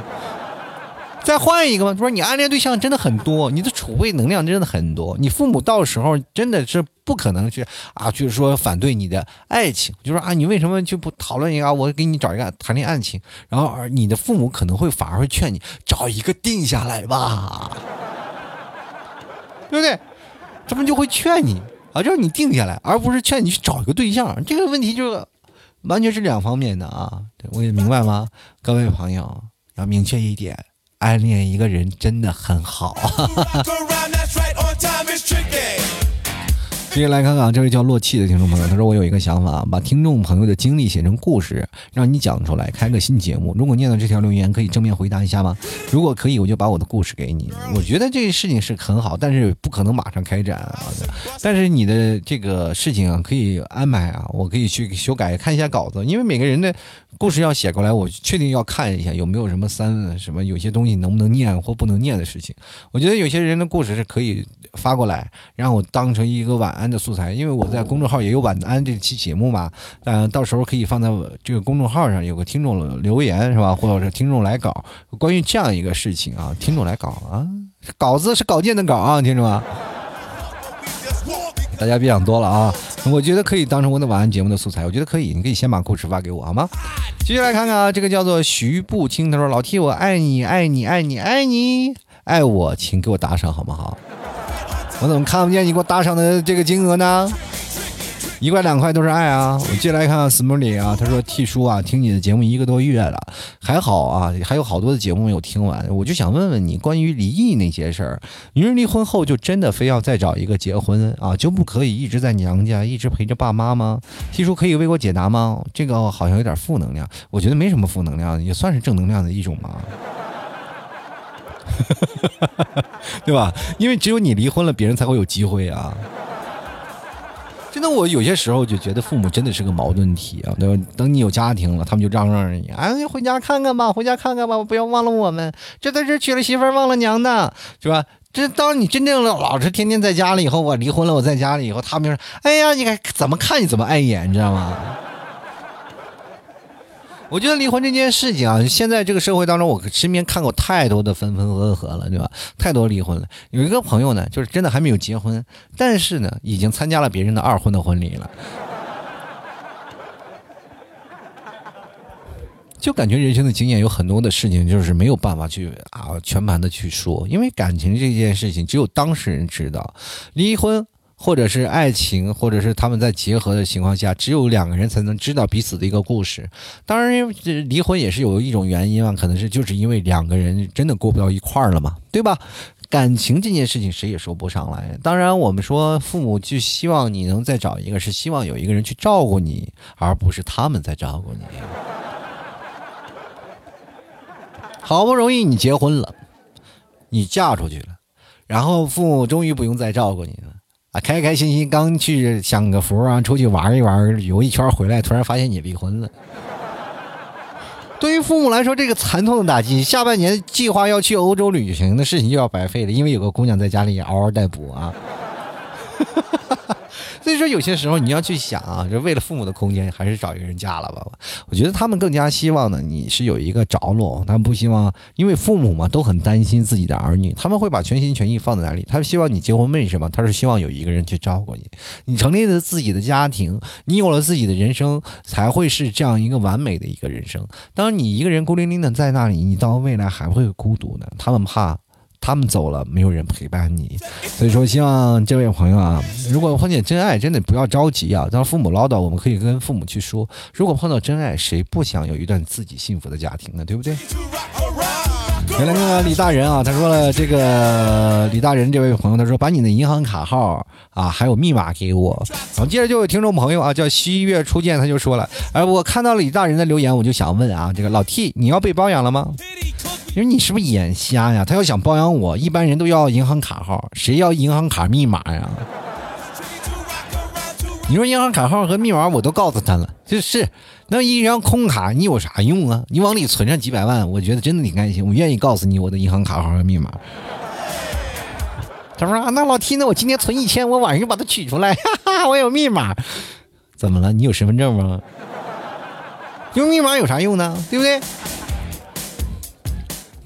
再换一个吧，说你暗恋对象真的很多，你的储备能量真的很多，你父母到时候真的是不可能去啊，就是说反对你的爱情，就说啊，你为什么就不讨论一个？我给你找一个谈恋爱情，然后而你的父母可能会反而会劝你找一个定下来吧，对不对？他们就会劝你啊，就让你定下来，而不是劝你去找一个对象。这个问题就完全是两方面的啊，我也明白吗？各位朋友要明确一点。暗恋一个人真的很好。接下来看看这位叫洛气的听众朋友，他说：“我有一个想法，把听众朋友的经历写成故事，让你讲出来，开个新节目。如果念到这条留言，可以正面回答一下吗？如果可以，我就把我的故事给你。我觉得这个事情是很好，但是不可能马上开展啊。但是你的这个事情啊，可以安排啊，我可以去修改，看一下稿子，因为每个人的。”故事要写过来，我确定要看一下有没有什么三什么有些东西能不能念或不能念的事情。我觉得有些人的故事是可以发过来，让我当成一个晚安的素材，因为我在公众号也有晚安这期节目嘛。嗯，到时候可以放在这个公众号上，有个听众留言是吧，或者是听众来稿，关于这样一个事情啊，听众来稿啊，稿子是稿件的稿啊，听众啊？大家别想多了啊！我觉得可以当成我的晚安节目的素材，我觉得可以，你可以先把故事发给我好吗？接下来看看啊，这个叫做徐步清，他说：“老 T，我爱你，爱你，爱你，爱你，爱我，请给我打赏好不好？我怎么看不见你给我打赏的这个金额呢？”一块两块都是爱啊！我接下来看看 Smiley 啊，他说：“T 叔啊，听你的节目一个多月了，还好啊，还有好多的节目没有听完。我就想问问你，关于离异那些事儿，女人离婚后就真的非要再找一个结婚啊，就不可以一直在娘家，一直陪着爸妈吗？T 叔可以为我解答吗？这个好像有点负能量，我觉得没什么负能量，也算是正能量的一种嘛，对吧？因为只有你离婚了，别人才会有机会啊。”真的，我有些时候就觉得父母真的是个矛盾体啊，对吧？等你有家庭了，他们就嚷嚷着你，哎，回家看看吧，回家看看吧，不要忘了我们。这都是娶了媳妇忘了娘的，是吧？这当你真正的老是天天在家里以后，我离婚了，我在家里以后，他们就说，哎呀，你看怎么看你怎么碍眼，你知道吗？我觉得离婚这件事情啊，现在这个社会当中，我身边看过太多的分分合合了，对吧？太多离婚了。有一个朋友呢，就是真的还没有结婚，但是呢，已经参加了别人的二婚的婚礼了。就感觉人生的经验有很多的事情，就是没有办法去啊全盘的去说，因为感情这件事情只有当事人知道。离婚。或者是爱情，或者是他们在结合的情况下，只有两个人才能知道彼此的一个故事。当然，离婚也是有一种原因啊，可能是就是因为两个人真的过不到一块儿了嘛，对吧？感情这件事情谁也说不上来。当然，我们说父母就希望你能再找一个，是希望有一个人去照顾你，而不是他们在照顾你。好不容易你结婚了，你嫁出去了，然后父母终于不用再照顾你了。开开心心刚去享个福啊，出去玩一玩，旅游一圈回来，突然发现你离婚了。对于父母来说，这个惨痛的打击，下半年计划要去欧洲旅行的事情又要白费了，因为有个姑娘在家里嗷嗷待哺啊。所以说，有些时候你要去想啊，就为了父母的空间，还是找一个人嫁了吧。我觉得他们更加希望呢，你是有一个着落，他们不希望，因为父母嘛都很担心自己的儿女，他们会把全心全意放在哪里？他们希望你结婚为什么？他是希望有一个人去照顾你，你成立了自己的家庭，你有了自己的人生，才会是这样一个完美的一个人生。当你一个人孤零零的在那里，你到未来还会孤独的。他们怕。他们走了，没有人陪伴你，所以说希望这位朋友啊，如果碰见真爱，真的不要着急啊。当父母唠叨，我们可以跟父母去说。如果碰到真爱，谁不想有一段自己幸福的家庭呢？对不对？原来那个李大人啊，他说了，这个李大人这位朋友，他说把你的银行卡号啊，还有密码给我。然后接着就有听众朋友啊，叫西月初见，他就说了，哎，我看到李大人的留言，我就想问啊，这个老 T，你要被包养了吗？你说你是不是眼瞎呀？他要想包养我，一般人都要银行卡号，谁要银行卡密码呀？你说银行卡号和密码我都告诉他了，就是那一张空卡你有啥用啊？你往里存上几百万，我觉得真的挺开心。我愿意告诉你我的银行卡号和密码。他说啊，那老 T 呢？我今天存一千，我晚上就把它取出来，哈哈，我有密码。怎么了？你有身份证吗？用密码有啥用呢？对不对？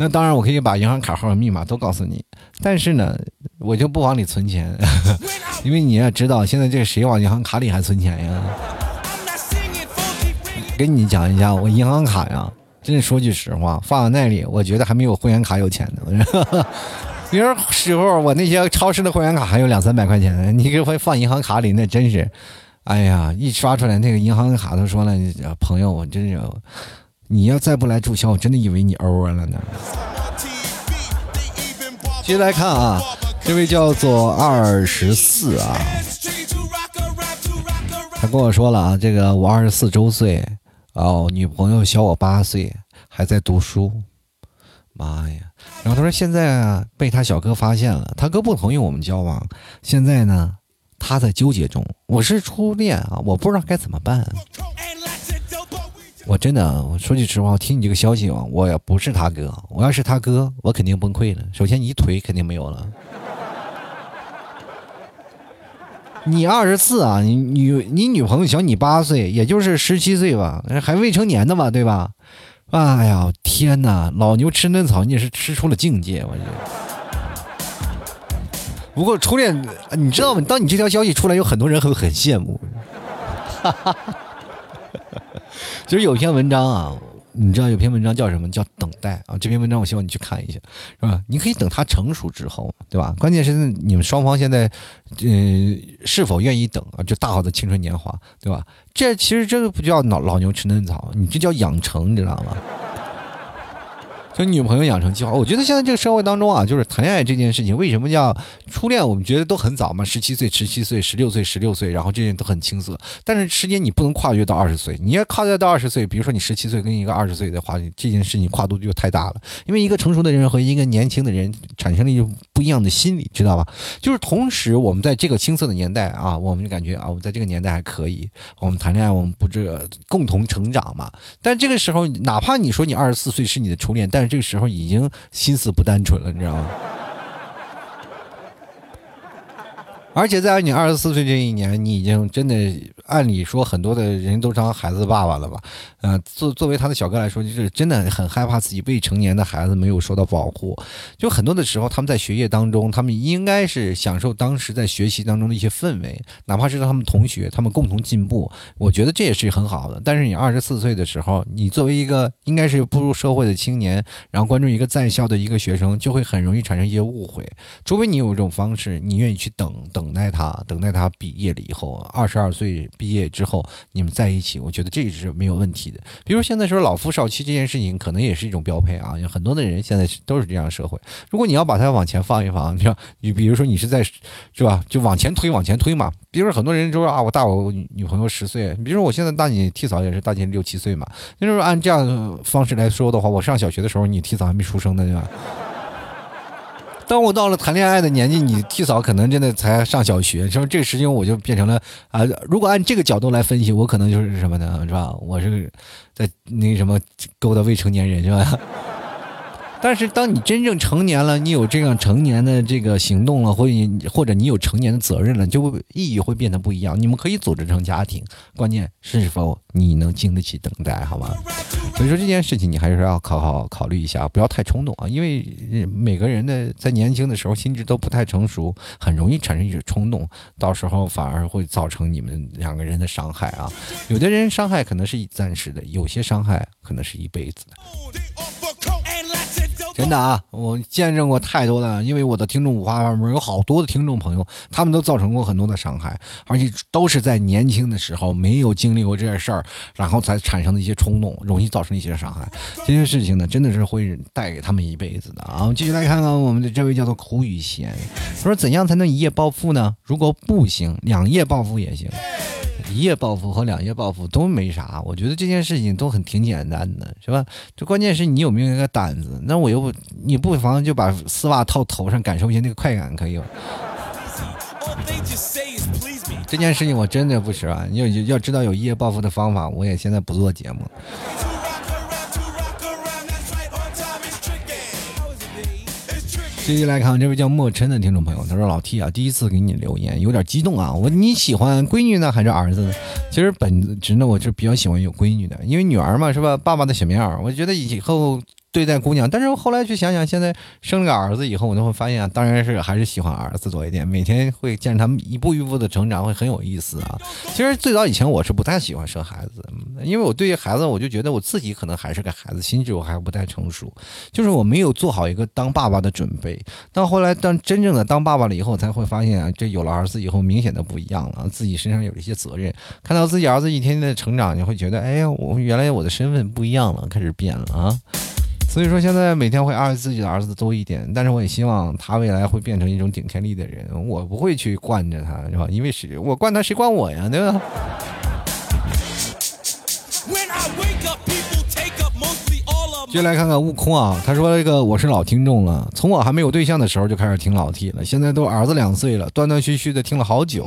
那当然，我可以把银行卡号和密码都告诉你，但是呢，我就不往里存钱，因为你也知道，现在这谁往银行卡里还存钱呀？跟你讲一下，我银行卡呀，真的说句实话，放在那里，我觉得还没有会员卡有钱呢。有时候我那些超市的会员卡还有两三百块钱呢，你给我放银行卡里，那真是，哎呀，一刷出来那个银行卡都说了，朋友，我真是，你要再不来注销，我真的以为你欧了呢。接来看啊，这位叫做二十四啊，他跟我说了啊，这个我二十四周岁。哦，女朋友小我八岁，还在读书。妈呀！然后他说现在啊被他小哥发现了，他哥不同意我们交往。现在呢，他在纠结中。我是初恋啊，我不知道该怎么办。我真的，我说句实话，我听你这个消息啊，我也不是他哥。我要是他哥，我肯定崩溃了。首先，你腿肯定没有了。你二十四啊，你女你女朋友小你八岁，也就是十七岁吧，还未成年的嘛，对吧？哎呀，天哪，老牛吃嫩草，你也是吃出了境界，我觉得。不过初恋，你知道吗？当你这条消息出来，有很多人会很羡慕。哈！其实有篇文章啊。你知道有篇文章叫什么？叫等待啊！这篇文章我希望你去看一下，是吧？你可以等它成熟之后，对吧？关键是你们双方现在，嗯，是否愿意等啊？就大好的青春年华，对吧？这其实这个不叫老老牛吃嫩草，你这叫养成，你知道吗？就女朋友养成计划，我觉得现在这个社会当中啊，就是谈恋爱这件事情，为什么叫初恋？我们觉得都很早嘛，十七岁、十七岁、十六岁、十六岁，然后这些都很青涩。但是时间你不能跨越到二十岁，你要跨越到二十岁，比如说你十七岁跟一个二十岁的话，这件事情跨度就太大了。因为一个成熟的人和一个年轻的人产生了一种不一样的心理，知道吧？就是同时我们在这个青涩的年代啊，我们就感觉啊，我们在这个年代还可以，我们谈恋爱，我们不这共同成长嘛。但这个时候，哪怕你说你二十四岁是你的初恋，但这个时候已经心思不单纯了，你知道吗？而且在你二十四岁这一年，你已经真的按理说很多的人都当孩子爸爸了吧？呃，作作为他的小哥来说，就是真的很害怕自己未成年的孩子没有受到保护。就很多的时候，他们在学业当中，他们应该是享受当时在学习当中的一些氛围，哪怕是他们同学，他们共同进步，我觉得这也是很好的。但是你二十四岁的时候，你作为一个应该是步入社会的青年，然后关注一个在校的一个学生，就会很容易产生一些误会。除非你有一种方式，你愿意去等等。等待他，等待他毕业了以后，二十二岁毕业之后，你们在一起，我觉得这也是没有问题的。比如现在说老夫少妻这件事情，可能也是一种标配啊。有很多的人现在都是这样的社会。如果你要把它往前放一放，你你比如说你是在是吧，就往前推，往前推嘛。比如说很多人说啊，我大我女朋友十岁，比如说我现在大你替嫂也是大你六七岁嘛。那时候按这样的方式来说的话，我上小学的时候，你替嫂还没出生呢，对吧？当我到了谈恋爱的年纪，你替嫂可能真的才上小学，说这个时间我就变成了啊。如果按这个角度来分析，我可能就是什么呢？是吧？我是在那什么勾搭未成年人，是吧？但是，当你真正成年了，你有这样成年的这个行动了，或者或者你有成年的责任了，就会意义会变得不一样。你们可以组织成家庭，关键是否你能经得起等待，好吗？所以说这件事情你还是要考好考虑一下，不要太冲动啊，因为每个人的在年轻的时候心智都不太成熟，很容易产生一种冲动，到时候反而会造成你们两个人的伤害啊。有的人伤害可能是暂时的，有些伤害可能是一辈子的。真的啊，我见证过太多的，因为我的听众五花八门，有好多的听众朋友，他们都造成过很多的伤害，而且都是在年轻的时候没有经历过这些事儿，然后才产生的一些冲动，容易造成一些伤害。这些事情呢，真的是会带给他们一辈子的啊！我们继续来看看我们的这位叫做苦雨贤，说怎样才能一夜暴富呢？如果不行，两夜暴富也行。一夜暴富和两夜暴富都没啥，我觉得这件事情都很挺简单的，是吧？这关键是你有没有那个胆子。那我又不，你不妨就把丝袜套头上，感受一下那个快感，可以吗？这件事情我真的不吃啊！要要知道有一夜暴富的方法，我也现在不做节目。继续来看这位叫莫琛的听众朋友，他说：“老 T 啊，第一次给你留言，有点激动啊。我你喜欢闺女呢还是儿子呢？其实本质呢，我是比较喜欢有闺女的，因为女儿嘛是吧？爸爸的小棉袄，我觉得以后。”对待姑娘，但是后来去想想，现在生了个儿子以后，我就会发现啊，当然是还是喜欢儿子多一点。每天会见他们一步一步的成长，会很有意思啊。其实最早以前我是不太喜欢生孩子，因为我对于孩子，我就觉得我自己可能还是个孩子，心智我还不太成熟，就是我没有做好一个当爸爸的准备。到后来当真正的当爸爸了以后，才会发现啊，这有了儿子以后，明显的不一样了，自己身上有一些责任。看到自己儿子一天天的成长，你会觉得，哎呀，我原来我的身份不一样了，开始变了啊。所以说，现在每天会爱自己的儿子多一点，但是我也希望他未来会变成一种顶天立地的人。我不会去惯着他，是吧？因为谁我惯他，谁惯我呀？对吧接下来看看悟空啊，他说这个我是老听众了，从我还没有对象的时候就开始听老 T 了，现在都儿子两岁了，断断续续的听了好久。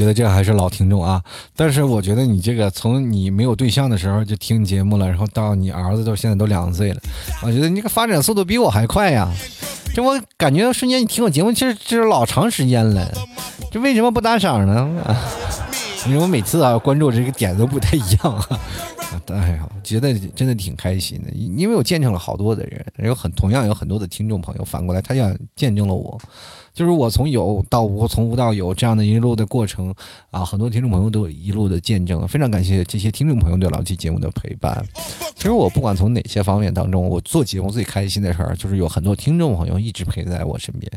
觉得这个还是老听众啊，但是我觉得你这个从你没有对象的时候就听节目了，然后到你儿子到现在都两岁了，我觉得你这个发展速度比我还快呀！这我感觉瞬间你听我节目，其实这是老长时间了，这为什么不打赏呢？啊 因为我每次啊关注这个点都不太一样啊。哎呀，我觉得真的挺开心的，因因为我见证了好多的人，有很同样有很多的听众朋友反过来，他也见证了我，就是我从有到无，从无到有这样的一路的过程啊，很多听众朋友都有一路的见证，非常感谢这些听众朋友对老 T 节目的陪伴。其实我不管从哪些方面当中，我做节目最开心的事儿就是有很多听众朋友一直陪在我身边，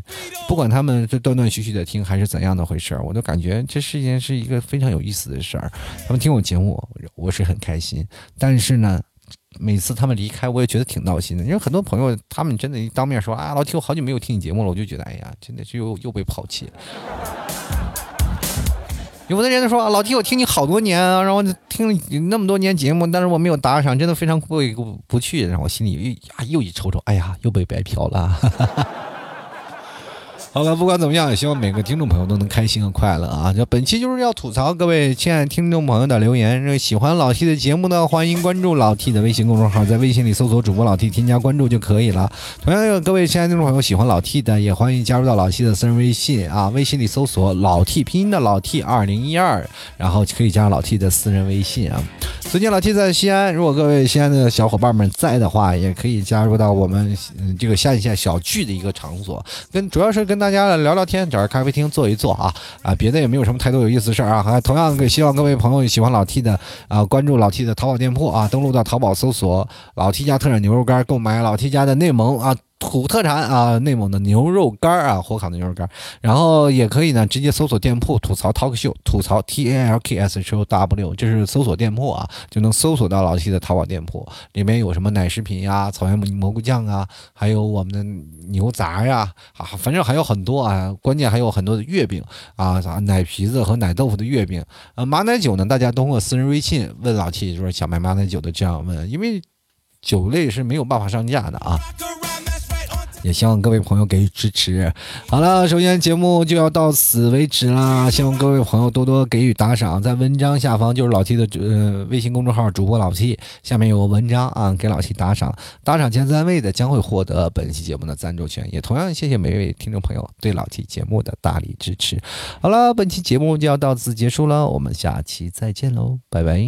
不管他们是断断续续的听还是怎样的回事儿，我都感觉这事情是一个非常有意思的事儿。他们听我节目，我是很开心，但是呢。每次他们离开，我也觉得挺闹心的。因为很多朋友，他们真的当面说啊，老 T，我好久没有听你节目了，我就觉得，哎呀，真的是又又被抛弃了。有的人说啊，老 T，我听你好多年啊，然后听了那么多年节目，但是我没有打赏，真的非常过意不不去，让我心里又啊又一抽抽，哎呀，又被白嫖了。好了，不管怎么样，也希望每个听众朋友都能开心和快乐啊！这本期就是要吐槽各位亲爱听众朋友的留言。这喜欢老 T 的节目呢，欢迎关注老 T 的微信公众号，在微信里搜索主播老 T，添加关注就可以了。同样有各位亲爱听众朋友喜欢老 T 的，也欢迎加入到老 T 的私人微信啊，微信里搜索老 T 拼音的老 T 二零一二，然后可以加老 T 的私人微信啊。最近老 T 在西安，如果各位西安的小伙伴们在的话，也可以加入到我们这个线下小聚的一个场所，跟主要是跟大家聊聊天，找个咖啡厅坐一坐啊啊，别的也没有什么太多有意思的事儿啊。还同样给希望各位朋友喜欢老 T 的啊，关注老 T 的淘宝店铺啊，登录到淘宝搜索老 T 家特产牛肉干，购买老 T 家的内蒙啊。土特产啊，内蒙的牛肉干啊，火烤的牛肉干，然后也可以呢，直接搜索店铺吐槽 talk show，吐槽 T A L K S H O W，这是搜索店铺啊，就能搜索到老 T 的淘宝店铺，里面有什么奶食品呀、草原蘑菇酱啊，还有我们的牛杂呀，啊，反正还有很多啊，关键还有很多的月饼啊，啥奶皮子和奶豆腐的月饼，呃，马奶酒呢，大家通过私人微信问老 T，就是想买马奶酒的这样问，因为酒类是没有办法上架的啊。也希望各位朋友给予支持。好了，首先节目就要到此为止啦，希望各位朋友多多给予打赏，在文章下方就是老 T 的呃微信公众号主播老 T，下面有个文章啊，给老 T 打赏，打赏前三位的将会获得本期节目的赞助权，也同样谢谢每位听众朋友对老 T 节目的大力支持。好了，本期节目就要到此结束了，我们下期再见喽，拜拜。